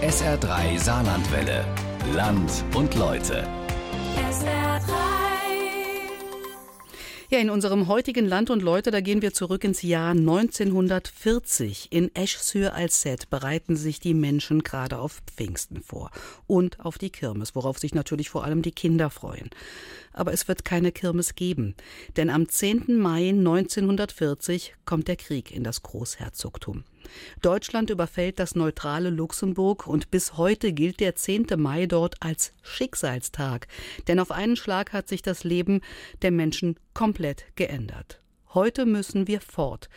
SR3 Saarlandwelle. Land und Leute. SR3. Ja, in unserem heutigen Land und Leute, da gehen wir zurück ins Jahr 1940. In Esch-sur-Alzette bereiten sich die Menschen gerade auf Pfingsten vor und auf die Kirmes, worauf sich natürlich vor allem die Kinder freuen. Aber es wird keine Kirmes geben, denn am 10. Mai 1940 kommt der Krieg in das Großherzogtum. Deutschland überfällt das neutrale Luxemburg und bis heute gilt der 10. Mai dort als Schicksalstag, denn auf einen Schlag hat sich das Leben der Menschen komplett geändert. Heute müssen wir fort.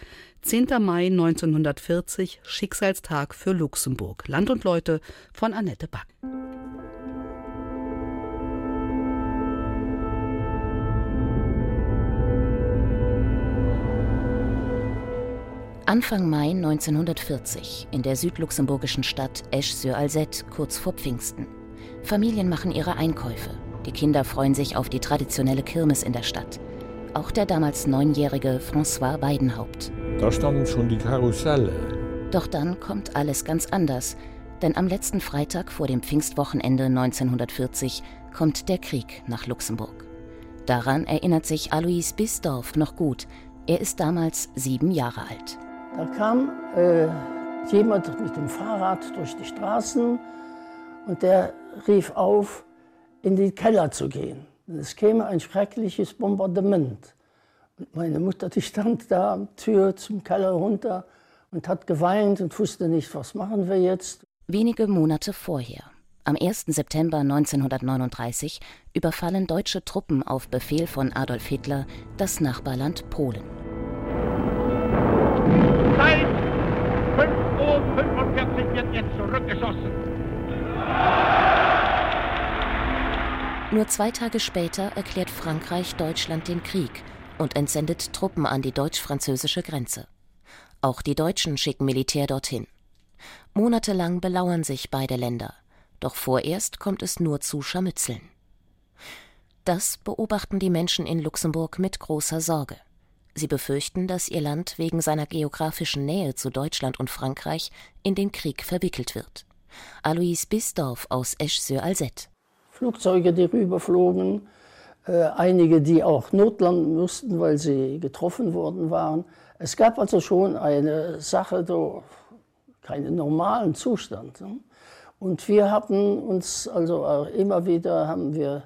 10. Mai 1940, Schicksalstag für Luxemburg. Land und Leute von Annette Back. Anfang Mai 1940 in der südluxemburgischen Stadt Esch-sur-Alzette kurz vor Pfingsten. Familien machen ihre Einkäufe. Die Kinder freuen sich auf die traditionelle Kirmes in der Stadt. Auch der damals neunjährige François Weidenhaupt. Da standen schon die Karusselle. Doch dann kommt alles ganz anders, denn am letzten Freitag vor dem Pfingstwochenende 1940 kommt der Krieg nach Luxemburg. Daran erinnert sich Alois Bisdorf noch gut. Er ist damals sieben Jahre alt. Da kam äh, jemand mit dem Fahrrad durch die Straßen und der rief auf, in den Keller zu gehen. Es käme ein schreckliches Bombardement. Und meine Mutter, die stand da am Tür zum Keller runter und hat geweint und wusste nicht, was machen wir jetzt. Wenige Monate vorher, am 1. September 1939, überfallen deutsche Truppen auf Befehl von Adolf Hitler das Nachbarland Polen. Nur zwei Tage später erklärt Frankreich Deutschland den Krieg und entsendet Truppen an die deutsch-französische Grenze. Auch die Deutschen schicken Militär dorthin. Monatelang belauern sich beide Länder, doch vorerst kommt es nur zu Scharmützeln. Das beobachten die Menschen in Luxemburg mit großer Sorge. Sie befürchten, dass ihr Land wegen seiner geografischen Nähe zu Deutschland und Frankreich in den Krieg verwickelt wird. Alois Bisdorf aus Esch-sur-Alzette. Flugzeuge, die rüberflogen, äh, einige, die auch notlanden mussten, weil sie getroffen worden waren. Es gab also schon eine Sache, keinen normalen Zustand. Ne? Und wir hatten uns also immer wieder haben wir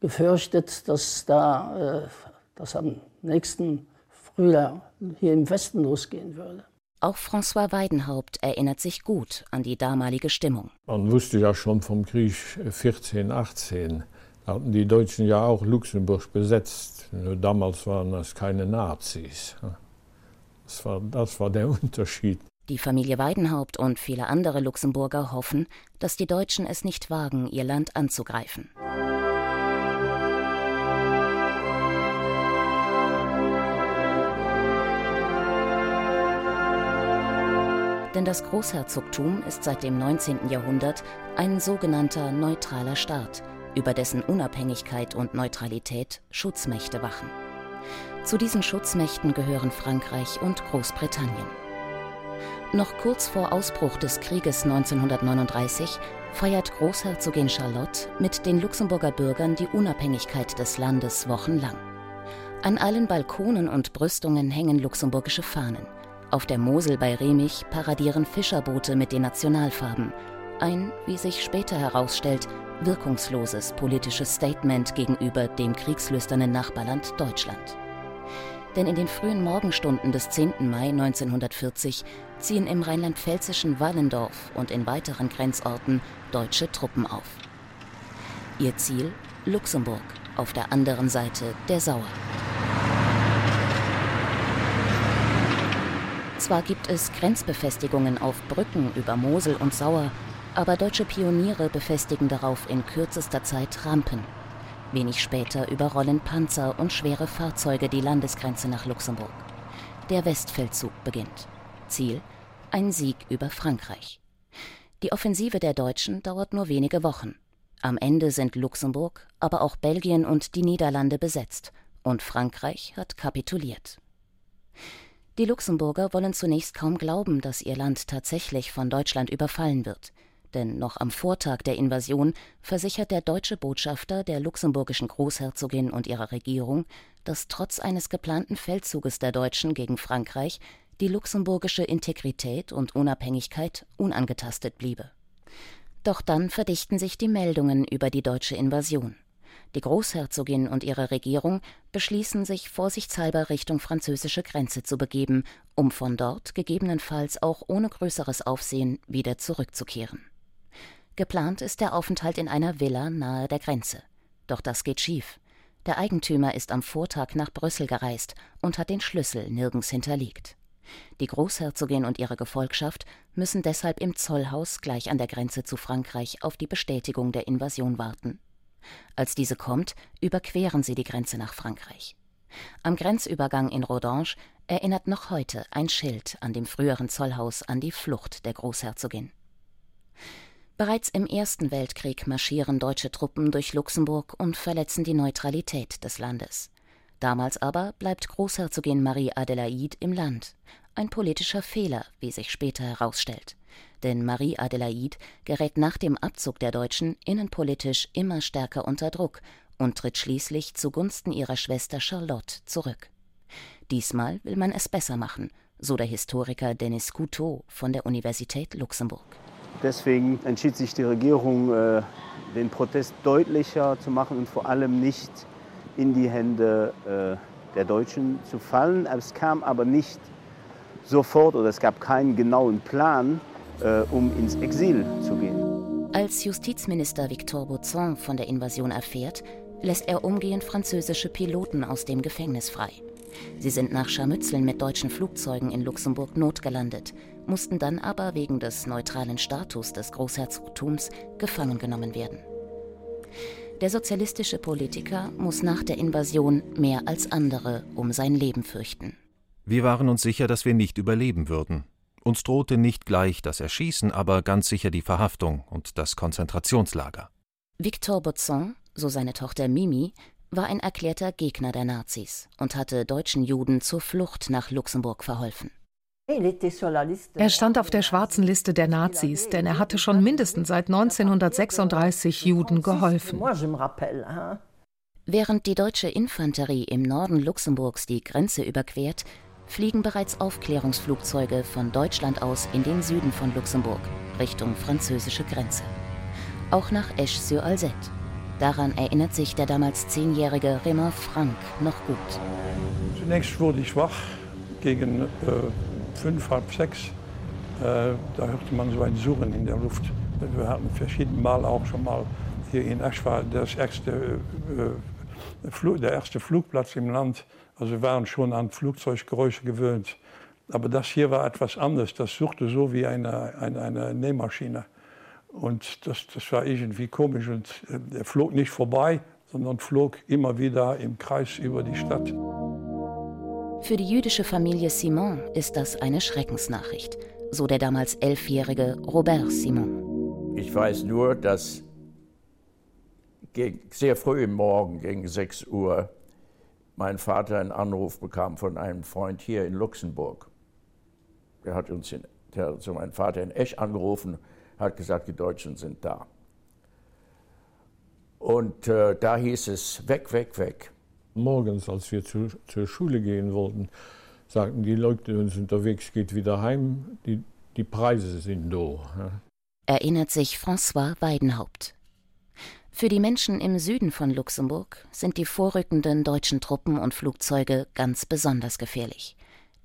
gefürchtet, dass da äh, das am nächsten Frühjahr hier im Westen losgehen würde. Auch François Weidenhaupt erinnert sich gut an die damalige Stimmung. Man wusste ja schon vom Krieg 14, 18. Da hatten die Deutschen ja auch Luxemburg besetzt. Nur damals waren das keine Nazis. Das war, das war der Unterschied. Die Familie Weidenhaupt und viele andere Luxemburger hoffen, dass die Deutschen es nicht wagen, ihr Land anzugreifen. Denn das Großherzogtum ist seit dem 19. Jahrhundert ein sogenannter neutraler Staat, über dessen Unabhängigkeit und Neutralität Schutzmächte wachen. Zu diesen Schutzmächten gehören Frankreich und Großbritannien. Noch kurz vor Ausbruch des Krieges 1939 feiert Großherzogin Charlotte mit den Luxemburger Bürgern die Unabhängigkeit des Landes wochenlang. An allen Balkonen und Brüstungen hängen luxemburgische Fahnen. Auf der Mosel bei Remich paradieren Fischerboote mit den Nationalfarben. Ein, wie sich später herausstellt, wirkungsloses politisches Statement gegenüber dem kriegslüsternen Nachbarland Deutschland. Denn in den frühen Morgenstunden des 10. Mai 1940 ziehen im rheinland-pfälzischen Wallendorf und in weiteren Grenzorten deutsche Truppen auf. Ihr Ziel Luxemburg auf der anderen Seite der Sauer. Zwar gibt es Grenzbefestigungen auf Brücken über Mosel und Sauer, aber deutsche Pioniere befestigen darauf in kürzester Zeit Rampen. Wenig später überrollen Panzer und schwere Fahrzeuge die Landesgrenze nach Luxemburg. Der Westfeldzug beginnt. Ziel ein Sieg über Frankreich. Die Offensive der Deutschen dauert nur wenige Wochen. Am Ende sind Luxemburg, aber auch Belgien und die Niederlande besetzt, und Frankreich hat kapituliert. Die Luxemburger wollen zunächst kaum glauben, dass ihr Land tatsächlich von Deutschland überfallen wird. Denn noch am Vortag der Invasion versichert der deutsche Botschafter der luxemburgischen Großherzogin und ihrer Regierung, dass trotz eines geplanten Feldzuges der Deutschen gegen Frankreich die luxemburgische Integrität und Unabhängigkeit unangetastet bliebe. Doch dann verdichten sich die Meldungen über die deutsche Invasion. Die Großherzogin und ihre Regierung beschließen, sich vorsichtshalber Richtung französische Grenze zu begeben, um von dort gegebenenfalls auch ohne größeres Aufsehen wieder zurückzukehren. Geplant ist der Aufenthalt in einer Villa nahe der Grenze. Doch das geht schief. Der Eigentümer ist am Vortag nach Brüssel gereist und hat den Schlüssel nirgends hinterlegt. Die Großherzogin und ihre Gefolgschaft müssen deshalb im Zollhaus gleich an der Grenze zu Frankreich auf die Bestätigung der Invasion warten. Als diese kommt, überqueren sie die Grenze nach Frankreich. Am Grenzübergang in Rodange erinnert noch heute ein Schild an dem früheren Zollhaus an die Flucht der Großherzogin. Bereits im Ersten Weltkrieg marschieren deutsche Truppen durch Luxemburg und verletzen die Neutralität des Landes. Damals aber bleibt Großherzogin Marie Adelaide im Land. Ein politischer Fehler, wie sich später herausstellt. Denn Marie Adelaide gerät nach dem Abzug der Deutschen innenpolitisch immer stärker unter Druck und tritt schließlich zugunsten ihrer Schwester Charlotte zurück. Diesmal will man es besser machen, so der Historiker Denis Couteau von der Universität Luxemburg. Deswegen entschied sich die Regierung, äh, den Protest deutlicher zu machen und vor allem nicht in die Hände äh, der Deutschen zu fallen. Es kam aber nicht sofort oder es gab keinen genauen Plan, äh, um ins Exil zu gehen. Als Justizminister Victor Bauzon von der Invasion erfährt, lässt er umgehend französische Piloten aus dem Gefängnis frei. Sie sind nach Scharmützeln mit deutschen Flugzeugen in Luxemburg notgelandet mussten dann aber wegen des neutralen Status des Großherzogtums gefangen genommen werden. Der sozialistische Politiker muss nach der Invasion mehr als andere um sein Leben fürchten. Wir waren uns sicher, dass wir nicht überleben würden. Uns drohte nicht gleich das Erschießen, aber ganz sicher die Verhaftung und das Konzentrationslager. Victor Bozon, so seine Tochter Mimi, war ein erklärter Gegner der Nazis und hatte deutschen Juden zur Flucht nach Luxemburg verholfen. Er stand auf der schwarzen Liste der Nazis, denn er hatte schon mindestens seit 1936 Juden geholfen. Während die deutsche Infanterie im Norden Luxemburgs die Grenze überquert, fliegen bereits Aufklärungsflugzeuge von Deutschland aus in den Süden von Luxemburg, Richtung französische Grenze. Auch nach Esch-sur-Alzette. Daran erinnert sich der damals zehnjährige Raymond Frank noch gut. Zunächst wurde ich wach gegen äh, fünf, halb sechs, äh, da hörte man so ein Surren in der Luft. Wir hatten verschiedene Mal auch schon mal hier in Esch war das erste, äh, der erste Flugplatz im Land. Also wir waren schon an Flugzeuggeräusche gewöhnt. Aber das hier war etwas anders. Das suchte so wie eine, eine, eine Nähmaschine. Und das, das war irgendwie komisch. Und äh, er flog nicht vorbei, sondern flog immer wieder im Kreis über die Stadt. Für die jüdische Familie Simon ist das eine Schreckensnachricht, so der damals elfjährige Robert Simon. Ich weiß nur, dass sehr früh im Morgen gegen 6 Uhr mein Vater einen Anruf bekam von einem Freund hier in Luxemburg. Der hat uns in, der hat so meinen Vater in Esch angerufen, hat gesagt, die Deutschen sind da. Und äh, da hieß es, weg, weg, weg morgens, als wir zu, zur Schule gehen wollten, sagten die Leute uns unterwegs, geht wieder heim, die, die Preise sind da. Erinnert sich François Weidenhaupt. Für die Menschen im Süden von Luxemburg sind die vorrückenden deutschen Truppen und Flugzeuge ganz besonders gefährlich.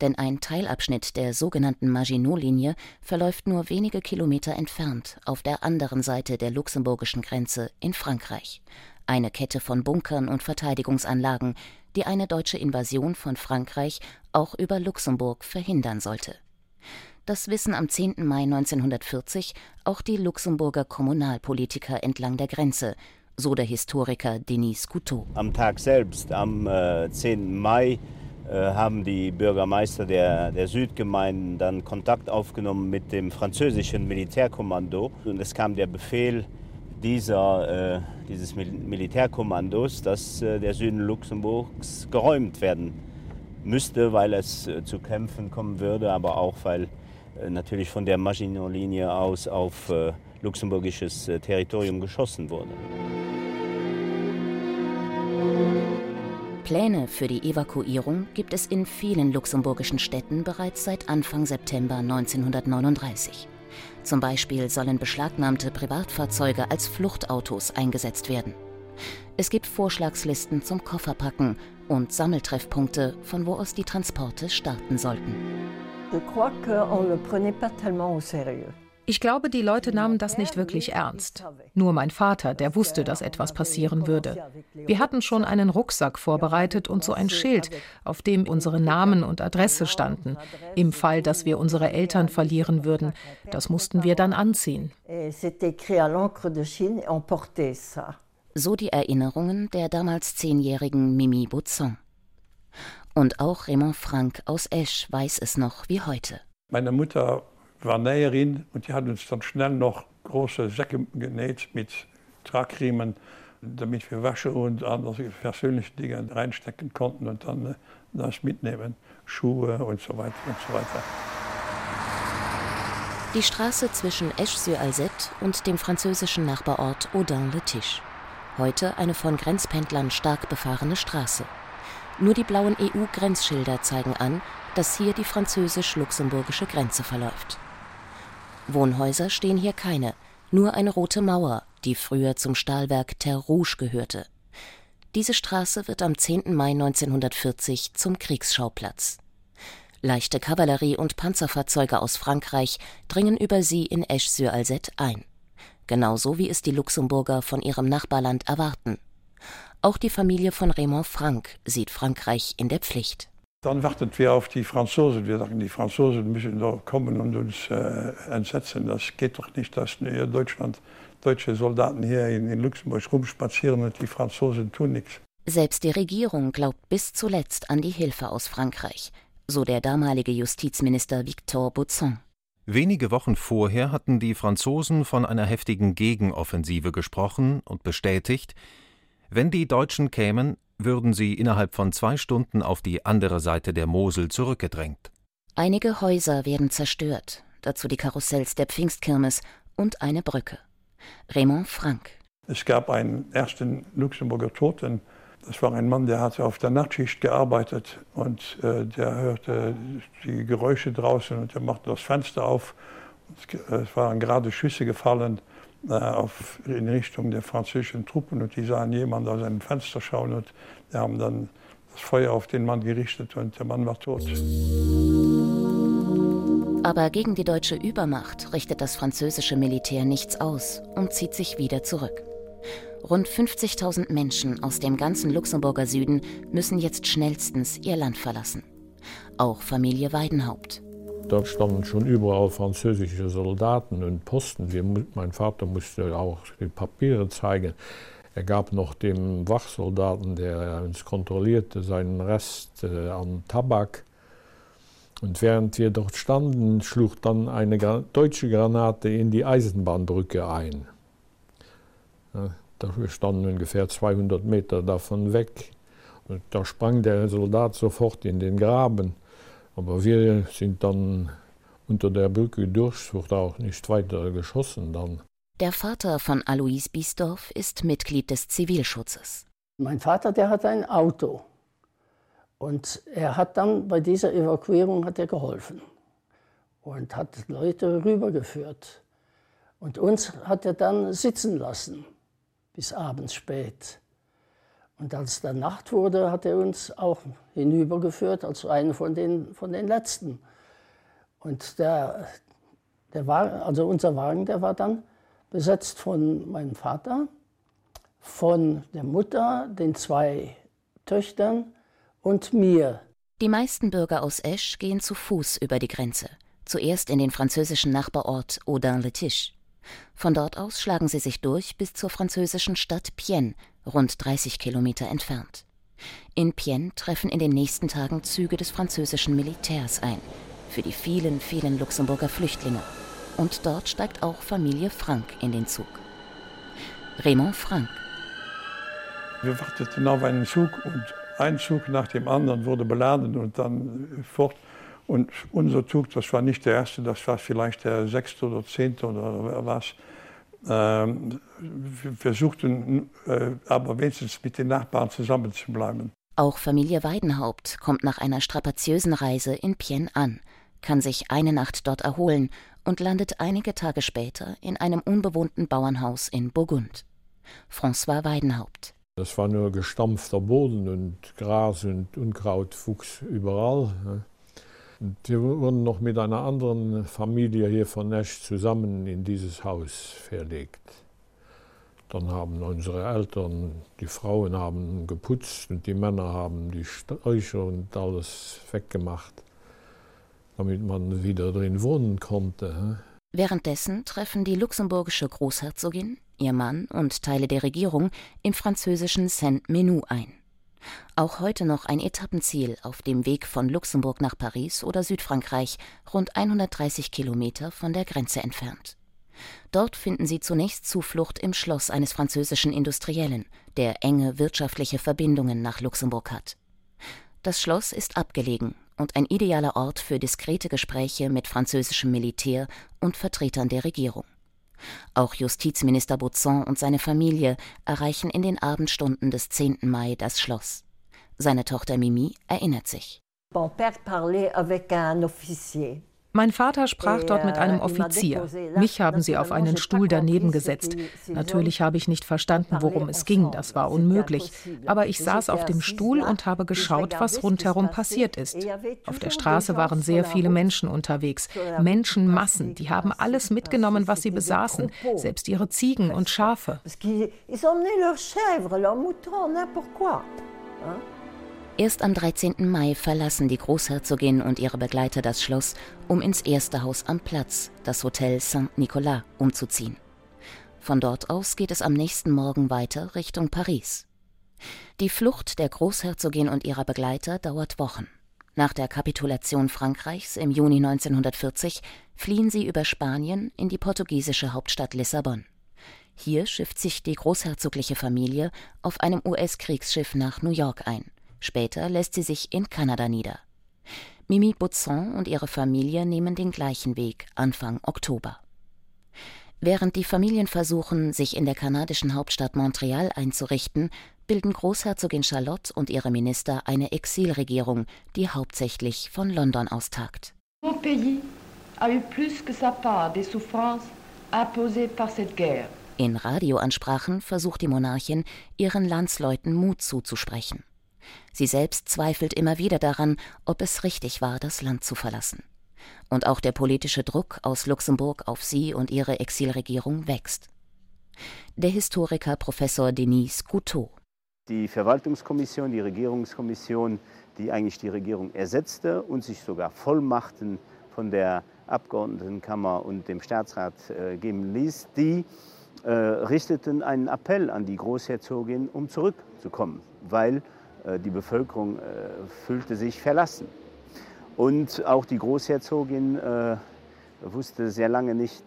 Denn ein Teilabschnitt der sogenannten Maginot-Linie verläuft nur wenige Kilometer entfernt auf der anderen Seite der luxemburgischen Grenze in Frankreich eine Kette von Bunkern und Verteidigungsanlagen, die eine deutsche Invasion von Frankreich auch über Luxemburg verhindern sollte. Das wissen am 10. Mai 1940 auch die Luxemburger Kommunalpolitiker entlang der Grenze, so der Historiker Denis Couteau. Am Tag selbst, am äh, 10. Mai, äh, haben die Bürgermeister der, der Südgemeinden dann Kontakt aufgenommen mit dem französischen Militärkommando. Und es kam der Befehl, dieser, äh, dieses Mil Militärkommandos, dass äh, der Süden Luxemburgs geräumt werden müsste, weil es äh, zu Kämpfen kommen würde, aber auch weil äh, natürlich von der Maginot-Linie aus auf äh, luxemburgisches äh, Territorium geschossen wurde. Pläne für die Evakuierung gibt es in vielen luxemburgischen Städten bereits seit Anfang September 1939. Zum Beispiel sollen beschlagnahmte Privatfahrzeuge als Fluchtautos eingesetzt werden. Es gibt Vorschlagslisten zum Kofferpacken und Sammeltreffpunkte, von wo aus die Transporte starten sollten. Ich glaube, die Leute nahmen das nicht wirklich ernst. Nur mein Vater, der wusste, dass etwas passieren würde. Wir hatten schon einen Rucksack vorbereitet und so ein Schild, auf dem unsere Namen und Adresse standen, im Fall, dass wir unsere Eltern verlieren würden. Das mussten wir dann anziehen. So die Erinnerungen der damals zehnjährigen Mimi Bouzon. Und auch Raymond Frank aus Esch weiß es noch wie heute. Meine Mutter war Näherin und die hat uns dann schnell noch große Säcke genäht mit Tragriemen, damit wir Wäsche und andere persönliche Dinge reinstecken konnten und dann äh, das mitnehmen, Schuhe und so weiter und so weiter. Die Straße zwischen Esch-sur-Alzette und dem französischen Nachbarort Audun-le-Tiche. Heute eine von Grenzpendlern stark befahrene Straße. Nur die blauen EU-Grenzschilder zeigen an, dass hier die französisch-luxemburgische Grenze verläuft. Wohnhäuser stehen hier keine, nur eine rote Mauer, die früher zum Stahlwerk Terre Rouge gehörte. Diese Straße wird am 10. Mai 1940 zum Kriegsschauplatz. Leichte Kavallerie und Panzerfahrzeuge aus Frankreich dringen über sie in Esch-sur-Alzette ein genauso wie es die Luxemburger von ihrem Nachbarland erwarten. Auch die Familie von Raymond Frank sieht Frankreich in der Pflicht. Dann warten wir auf die Franzosen. Wir sagen, die Franzosen müssen doch kommen und uns äh, entsetzen. Das geht doch nicht, dass Deutschland deutsche Soldaten hier in, in Luxemburg rumspazieren und die Franzosen tun nichts. Selbst die Regierung glaubt bis zuletzt an die Hilfe aus Frankreich, so der damalige Justizminister Victor Bouzon. Wenige Wochen vorher hatten die Franzosen von einer heftigen Gegenoffensive gesprochen und bestätigt, wenn die Deutschen kämen, würden sie innerhalb von zwei Stunden auf die andere Seite der Mosel zurückgedrängt. Einige Häuser werden zerstört, dazu die Karussells der Pfingstkirmes und eine Brücke. Raymond Frank. Es gab einen ersten Luxemburger Toten das war ein Mann, der hatte auf der Nachtschicht gearbeitet und äh, der hörte die Geräusche draußen und er machte das Fenster auf. Es waren gerade Schüsse gefallen äh, auf, in Richtung der französischen Truppen und die sahen jemanden aus einem Fenster schauen und die haben dann das Feuer auf den Mann gerichtet und der Mann war tot. Aber gegen die deutsche Übermacht richtet das französische Militär nichts aus und zieht sich wieder zurück. Rund 50.000 Menschen aus dem ganzen Luxemburger Süden müssen jetzt schnellstens ihr Land verlassen. Auch Familie Weidenhaupt. Dort standen schon überall französische Soldaten und Posten. Wir, mein Vater musste auch die Papiere zeigen. Er gab noch dem Wachsoldaten, der uns kontrollierte, seinen Rest äh, an Tabak. Und während wir dort standen, schlug dann eine deutsche Granate in die Eisenbahnbrücke ein. Wir standen ungefähr 200 Meter davon weg. Und da sprang der Soldat sofort in den Graben. Aber wir sind dann unter der Brücke durch, wurde auch nicht weiter geschossen dann. Der Vater von Alois Biesdorf ist Mitglied des Zivilschutzes. Mein Vater, der hat ein Auto. Und er hat dann bei dieser Evakuierung hat er geholfen und hat Leute rübergeführt. Und uns hat er dann sitzen lassen bis abends spät. Und als dann Nacht wurde, hat er uns auch hinübergeführt, als einen von den, von den Letzten. Und der, der Wagen, also unser Wagen, der war dann besetzt von meinem Vater, von der Mutter, den zwei Töchtern und mir. Die meisten Bürger aus Esch gehen zu Fuß über die Grenze. Zuerst in den französischen Nachbarort Audun-le-Tiche. Von dort aus schlagen sie sich durch bis zur französischen Stadt Pienne, rund 30 Kilometer entfernt. In Pienne treffen in den nächsten Tagen Züge des französischen Militärs ein, für die vielen, vielen Luxemburger Flüchtlinge. Und dort steigt auch Familie Frank in den Zug. Raymond Frank. Wir warteten auf einen Zug und ein Zug nach dem anderen wurde beladen und dann fort. Und unser Zug, das war nicht der erste, das war vielleicht der sechste oder zehnte oder was, Ähm, wir versuchten äh, aber wenigstens mit den Nachbarn zusammenzubleiben. Auch Familie Weidenhaupt kommt nach einer strapaziösen Reise in Pien an, kann sich eine Nacht dort erholen und landet einige Tage später in einem unbewohnten Bauernhaus in Burgund. François Weidenhaupt. Das war nur gestampfter Boden und Gras und Unkraut wuchs überall. Und wir wurden noch mit einer anderen Familie hier von Nesch zusammen in dieses Haus verlegt. Dann haben unsere Eltern, die Frauen haben geputzt und die Männer haben die Sträucher und alles weggemacht, damit man wieder drin wohnen konnte. Währenddessen treffen die luxemburgische Großherzogin, ihr Mann und Teile der Regierung im französischen Saint-Menou ein. Auch heute noch ein Etappenziel auf dem Weg von Luxemburg nach Paris oder Südfrankreich, rund 130 Kilometer von der Grenze entfernt. Dort finden sie zunächst Zuflucht im Schloss eines französischen Industriellen, der enge wirtschaftliche Verbindungen nach Luxemburg hat. Das Schloss ist abgelegen und ein idealer Ort für diskrete Gespräche mit französischem Militär und Vertretern der Regierung. Auch Justizminister Bauzon und seine Familie erreichen in den Abendstunden des 10. Mai das Schloss. Seine Tochter Mimi erinnert sich. Mein Vater sprach dort mit einem Offizier. Mich haben sie auf einen Stuhl daneben gesetzt. Natürlich habe ich nicht verstanden, worum es ging, das war unmöglich. Aber ich saß auf dem Stuhl und habe geschaut, was rundherum passiert ist. Auf der Straße waren sehr viele Menschen unterwegs. Menschenmassen, die haben alles mitgenommen, was sie besaßen, selbst ihre Ziegen und Schafe. Erst am 13. Mai verlassen die Großherzogin und ihre Begleiter das Schloss, um ins erste Haus am Platz, das Hotel Saint-Nicolas, umzuziehen. Von dort aus geht es am nächsten Morgen weiter Richtung Paris. Die Flucht der Großherzogin und ihrer Begleiter dauert Wochen. Nach der Kapitulation Frankreichs im Juni 1940 fliehen sie über Spanien in die portugiesische Hauptstadt Lissabon. Hier schifft sich die großherzogliche Familie auf einem US-Kriegsschiff nach New York ein. Später lässt sie sich in Kanada nieder. Mimi Bauzon und ihre Familie nehmen den gleichen Weg Anfang Oktober. Während die Familien versuchen, sich in der kanadischen Hauptstadt Montreal einzurichten, bilden Großherzogin Charlotte und ihre Minister eine Exilregierung, die hauptsächlich von London austagt. Mon pays a eu plus que sa part des souffrances imposées par cette guerre. In Radioansprachen versucht die Monarchin, ihren Landsleuten Mut zuzusprechen. Sie selbst zweifelt immer wieder daran, ob es richtig war, das Land zu verlassen. Und auch der politische Druck aus Luxemburg auf sie und ihre Exilregierung wächst. Der Historiker Professor Denis Couteau. Die Verwaltungskommission, die Regierungskommission, die eigentlich die Regierung ersetzte und sich sogar Vollmachten von der Abgeordnetenkammer und dem Staatsrat äh, geben ließ, die äh, richteten einen Appell an die Großherzogin, um zurückzukommen, weil die Bevölkerung äh, fühlte sich verlassen. Und auch die Großherzogin äh, wusste sehr lange nicht,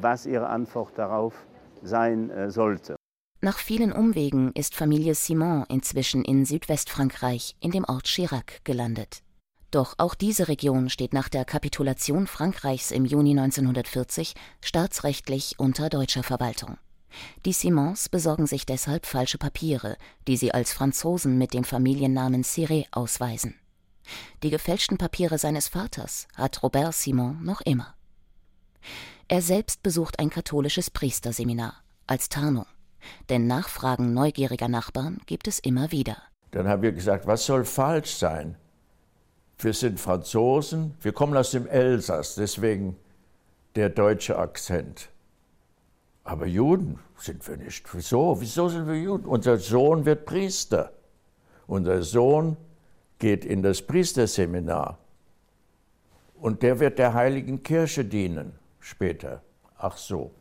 was ihre Antwort darauf sein sollte. Nach vielen Umwegen ist Familie Simon inzwischen in Südwestfrankreich in dem Ort Chirac gelandet. Doch auch diese Region steht nach der Kapitulation Frankreichs im Juni 1940 staatsrechtlich unter deutscher Verwaltung. Die Simons besorgen sich deshalb falsche Papiere, die sie als Franzosen mit dem Familiennamen Ciré ausweisen. Die gefälschten Papiere seines Vaters hat Robert Simon noch immer. Er selbst besucht ein katholisches Priesterseminar als Tarnung. Denn Nachfragen neugieriger Nachbarn gibt es immer wieder. Dann haben wir gesagt, was soll falsch sein? Wir sind Franzosen, wir kommen aus dem Elsass, deswegen der deutsche Akzent. Aber Juden sind wir nicht. Wieso? Wieso sind wir Juden? Unser Sohn wird Priester. Unser Sohn geht in das Priesterseminar. Und der wird der heiligen Kirche dienen später. Ach so.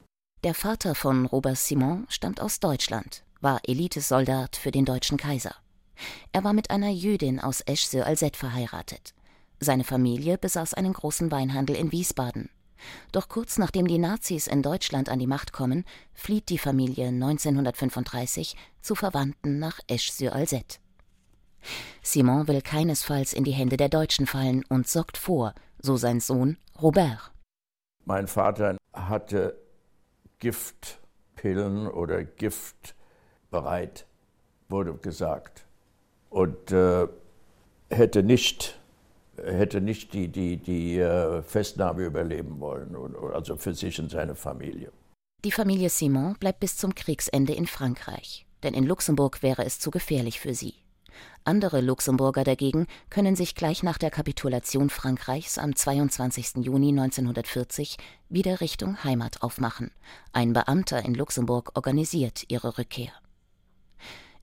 Der Vater von Robert Simon stammt aus Deutschland, war Elitesoldat für den deutschen Kaiser. Er war mit einer Jüdin aus Esch-sur-Alzette verheiratet. Seine Familie besaß einen großen Weinhandel in Wiesbaden. Doch kurz nachdem die Nazis in Deutschland an die Macht kommen, flieht die Familie 1935 zu Verwandten nach Esch-sur-Alzette. Simon will keinesfalls in die Hände der Deutschen fallen und sorgt vor, so sein Sohn Robert. Mein Vater hatte Gift Pillen oder Gift bereit, wurde gesagt. Und äh, hätte nicht, hätte nicht die, die, die äh, Festnahme überleben wollen, also für sich und seine Familie. Die Familie Simon bleibt bis zum Kriegsende in Frankreich, denn in Luxemburg wäre es zu gefährlich für sie. Andere Luxemburger dagegen können sich gleich nach der Kapitulation Frankreichs am 22. Juni 1940 wieder Richtung Heimat aufmachen. Ein Beamter in Luxemburg organisiert ihre Rückkehr.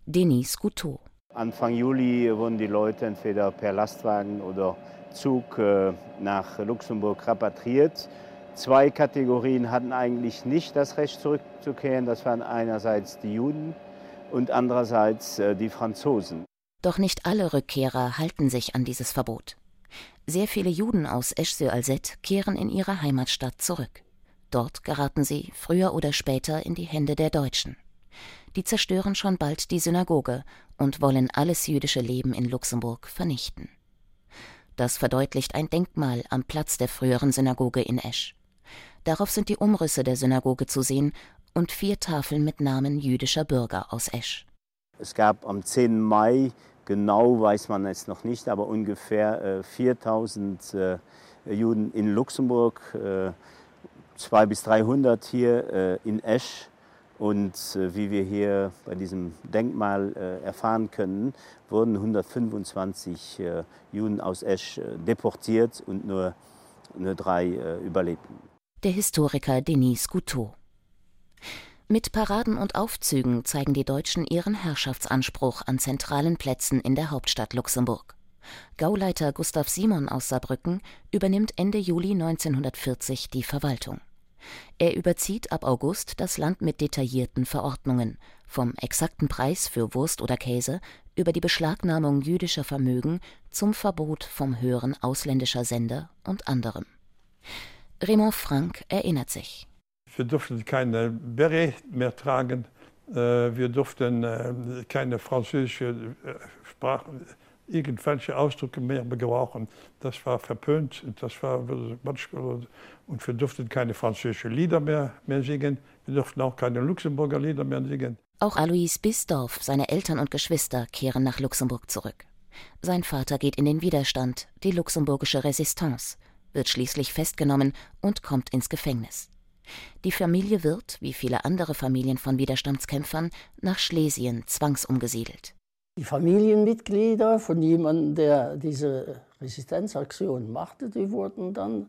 Denis Couteau. Anfang Juli wurden die Leute entweder per Lastwagen oder Zug äh, nach Luxemburg rapatriert. Zwei Kategorien hatten eigentlich nicht das Recht zurückzukehren. Das waren einerseits die Juden und andererseits äh, die Franzosen. Doch nicht alle Rückkehrer halten sich an dieses Verbot. Sehr viele Juden aus Esch-sur-Alzette kehren in ihre Heimatstadt zurück. Dort geraten sie früher oder später in die Hände der Deutschen. Die zerstören schon bald die Synagoge und wollen alles jüdische Leben in Luxemburg vernichten. Das verdeutlicht ein Denkmal am Platz der früheren Synagoge in Esch. Darauf sind die Umrisse der Synagoge zu sehen und vier Tafeln mit Namen jüdischer Bürger aus Esch. Es gab am 10. Mai Genau weiß man es noch nicht, aber ungefähr 4000 äh, äh, Juden in Luxemburg, 200 äh, bis 300 hier in Esch. Und wie wir hier bei diesem Denkmal erfahren können, wurden 125 Juden aus Esch deportiert und nur, nur drei überlebten. Der Historiker Denis Couteau. Mit Paraden und Aufzügen zeigen die Deutschen ihren Herrschaftsanspruch an zentralen Plätzen in der Hauptstadt Luxemburg. Gauleiter Gustav Simon aus Saarbrücken übernimmt Ende Juli 1940 die Verwaltung. Er überzieht ab August das Land mit detaillierten Verordnungen, vom exakten Preis für Wurst oder Käse über die Beschlagnahmung jüdischer Vermögen zum Verbot vom Hören ausländischer Sender und anderem. Raymond Frank erinnert sich. Wir durften keine Beret mehr tragen. Äh, wir durften äh, keine französische äh, Sprache, irgendwelche Ausdrücke mehr gebrauchen. Das war verpönt. Das war und wir durften keine französischen Lieder mehr, mehr singen. Wir durften auch keine Luxemburger Lieder mehr singen. Auch Alois Bisdorf, seine Eltern und Geschwister kehren nach Luxemburg zurück. Sein Vater geht in den Widerstand, die luxemburgische Resistance, wird schließlich festgenommen und kommt ins Gefängnis. Die Familie wird, wie viele andere Familien von Widerstandskämpfern, nach Schlesien zwangsumgesiedelt. Die Familienmitglieder von jemandem, der diese Resistenzaktion machte, die wurden dann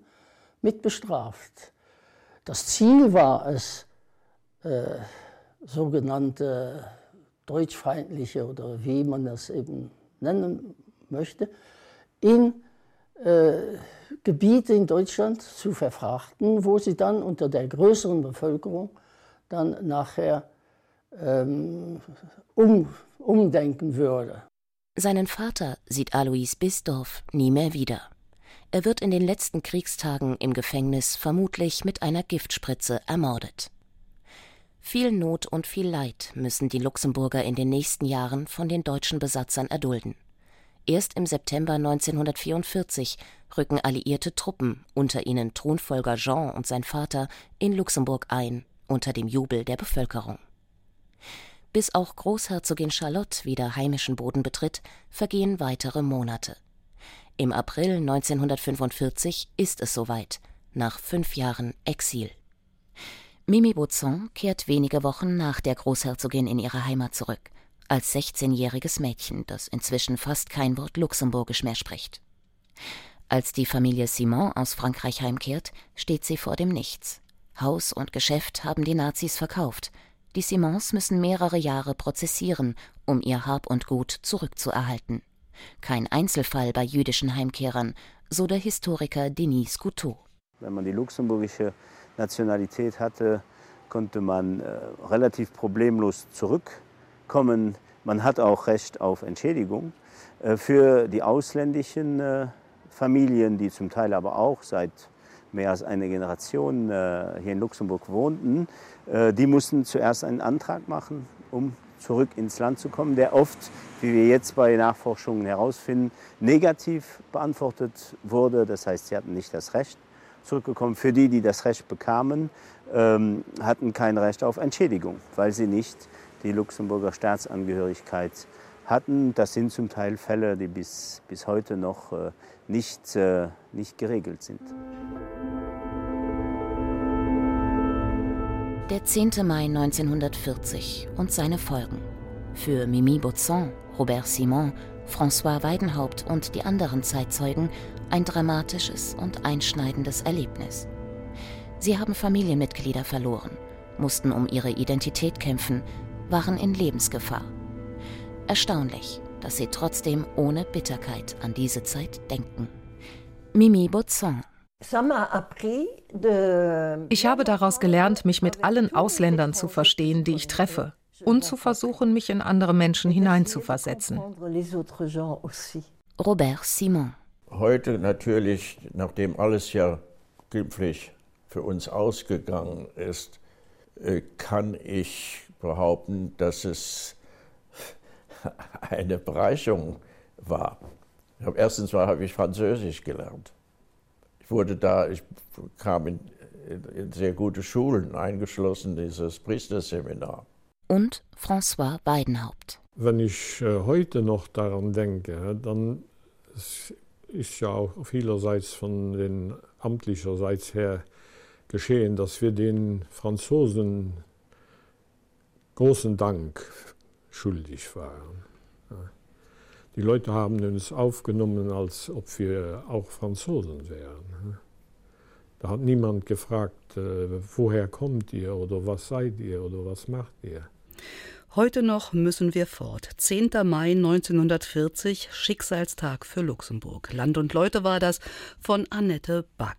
mit bestraft. Das Ziel war es, äh, sogenannte deutschfeindliche oder wie man das eben nennen möchte, in äh, Gebiete in Deutschland zu verfrachten, wo sie dann unter der größeren Bevölkerung dann nachher ähm, um, umdenken würde. Seinen Vater sieht Alois Bisdorf nie mehr wieder. Er wird in den letzten Kriegstagen im Gefängnis vermutlich mit einer Giftspritze ermordet. Viel Not und viel Leid müssen die Luxemburger in den nächsten Jahren von den deutschen Besatzern erdulden. Erst im September 1944 rücken alliierte Truppen, unter ihnen Thronfolger Jean und sein Vater, in Luxemburg ein, unter dem Jubel der Bevölkerung. Bis auch Großherzogin Charlotte wieder heimischen Boden betritt, vergehen weitere Monate. Im April 1945 ist es soweit, nach fünf Jahren Exil. Mimi Bauzon kehrt wenige Wochen nach der Großherzogin in ihre Heimat zurück als 16-jähriges Mädchen, das inzwischen fast kein Wort Luxemburgisch mehr spricht. Als die Familie Simon aus Frankreich heimkehrt, steht sie vor dem Nichts. Haus und Geschäft haben die Nazis verkauft. Die Simons müssen mehrere Jahre prozessieren, um ihr Hab und Gut zurückzuerhalten. Kein Einzelfall bei jüdischen Heimkehrern, so der Historiker Denis Couteau. Wenn man die luxemburgische Nationalität hatte, konnte man äh, relativ problemlos zurückkommen man hat auch Recht auf Entschädigung. Äh, für die ausländischen äh, Familien, die zum Teil aber auch seit mehr als einer Generation äh, hier in Luxemburg wohnten, die mussten zuerst einen Antrag machen, um zurück ins Land zu kommen, der oft, wie wir jetzt bei Nachforschungen herausfinden, negativ beantwortet wurde. Das heißt, sie hatten nicht das Recht zurückgekommen. Für die, die das Recht bekamen, ähm, hatten kein Recht auf Entschädigung, weil sie nicht die Luxemburger Staatsangehörigkeit hatten. Das sind zum Teil Fälle, die bis, bis heute noch äh, nicht, äh, nicht geregelt sind. Der 10. Mai 1940 und seine Folgen. Für Mimi Baudson, Robert Simon, François Weidenhaupt und die anderen Zeitzeugen ein dramatisches und einschneidendes Erlebnis. Sie haben Familienmitglieder verloren, mussten um ihre Identität kämpfen, waren in Lebensgefahr. Erstaunlich, dass sie trotzdem ohne Bitterkeit an diese Zeit denken. Mimi Baudson ich habe daraus gelernt, mich mit allen Ausländern zu verstehen, die ich treffe, und zu versuchen, mich in andere Menschen hineinzuversetzen. Robert Simon. Heute natürlich, nachdem alles ja glimpflich für uns ausgegangen ist, äh, kann ich behaupten, dass es eine Bereicherung war. Erstens mal habe ich Französisch gelernt. Ich wurde da, ich kam in, in, in sehr gute Schulen, eingeschlossen dieses Priesterseminar. Und François Weidenhaupt. Wenn ich äh, heute noch daran denke, dann ist ja auch vielerseits von den amtlicherseits her geschehen, dass wir den Franzosen großen Dank schuldig waren. Die Leute haben uns aufgenommen, als ob wir auch Franzosen wären. Da hat niemand gefragt, äh, woher kommt ihr oder was seid ihr oder was macht ihr. Heute noch müssen wir fort. 10. Mai 1940, Schicksalstag für Luxemburg. Land und Leute war das von Annette Back.